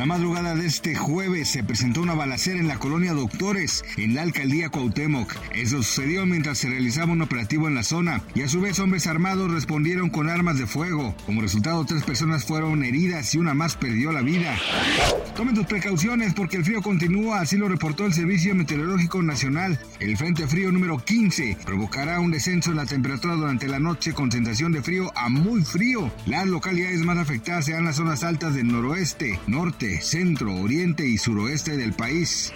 La madrugada de este jueves se presentó una balacera en la colonia Doctores, en la alcaldía Cuauhtémoc. Eso sucedió mientras se realizaba un operativo en la zona y a su vez hombres armados respondieron con armas de fuego. Como resultado, tres personas fueron heridas y una más perdió la vida. Tomen tus precauciones porque el frío continúa, así lo reportó el Servicio Meteorológico Nacional. El Frente Frío número 15 provocará un descenso en la temperatura durante la noche con sensación de frío a muy frío. Las localidades más afectadas serán las zonas altas del noroeste, norte, centro, oriente y suroeste del país.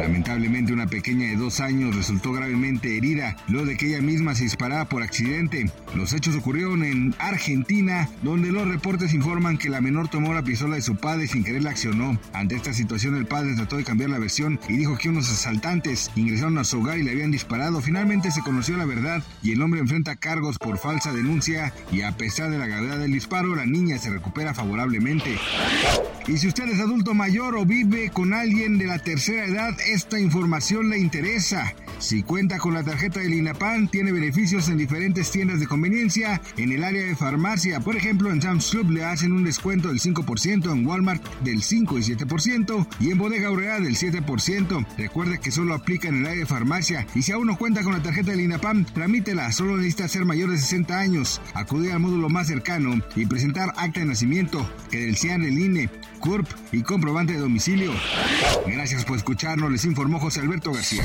Lamentablemente una pequeña de dos años resultó gravemente herida luego de que ella misma se disparara por accidente. Los hechos ocurrieron en Argentina, donde los reportes informan que la menor tomó la pistola de su padre sin querer la accionó. Ante esta situación el padre trató de cambiar la versión y dijo que unos asaltantes ingresaron a su hogar y le habían disparado. Finalmente se conoció la verdad y el hombre enfrenta cargos por falsa denuncia y a pesar de la gravedad del disparo la niña se recupera favorablemente. Y si usted es adulto mayor o vive con alguien de la tercera esta información le interesa. Si cuenta con la tarjeta del INAPAN, tiene beneficios en diferentes tiendas de conveniencia en el área de farmacia. Por ejemplo, en Sam's Club le hacen un descuento del 5%, en Walmart del 5 y 7% y en Bodega Aurrera del 7%. Recuerde que solo aplica en el área de farmacia y si aún no cuenta con la tarjeta del INAPAM, tramítela. Solo necesita ser mayor de 60 años, acudir al módulo más cercano y presentar acta de nacimiento, credencial del INE, CURP y comprobante de domicilio. Gracias por escucharnos, les informó José Alberto García.